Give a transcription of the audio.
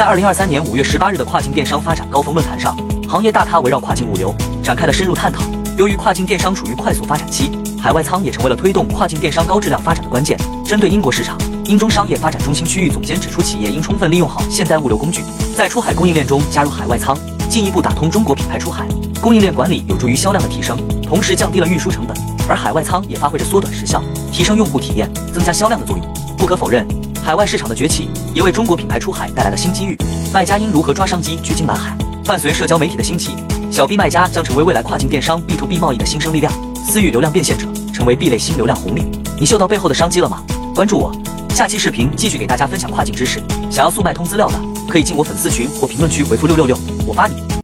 在二零二三年五月十八日的跨境电商发展高峰论坛上，行业大咖围绕跨境物流展开了深入探讨。由于跨境电商处于快速发展期，海外仓也成为了推动跨境电商高质量发展的关键。针对英国市场，英中商业发展中心区域总监指出，企业应充分利用好现代物流工具，在出海供应链中加入海外仓，进一步打通中国品牌出海。供应链管理有助于销量的提升，同时降低了运输成本。而海外仓也发挥着缩短时效、提升用户体验、增加销量的作用。不可否认，海外市场的崛起也为中国品牌出海带来了新机遇。卖家应如何抓商机，掘金蓝海？伴随社交媒体的兴起。小 B 卖家将成为未来跨境电商 B to B 贸易的新生力量，私域流量变现者成为 B 类新流量红利。你嗅到背后的商机了吗？关注我，下期视频继续给大家分享跨境知识。想要速卖通资料的，可以进我粉丝群或评论区回复六六六，我发你。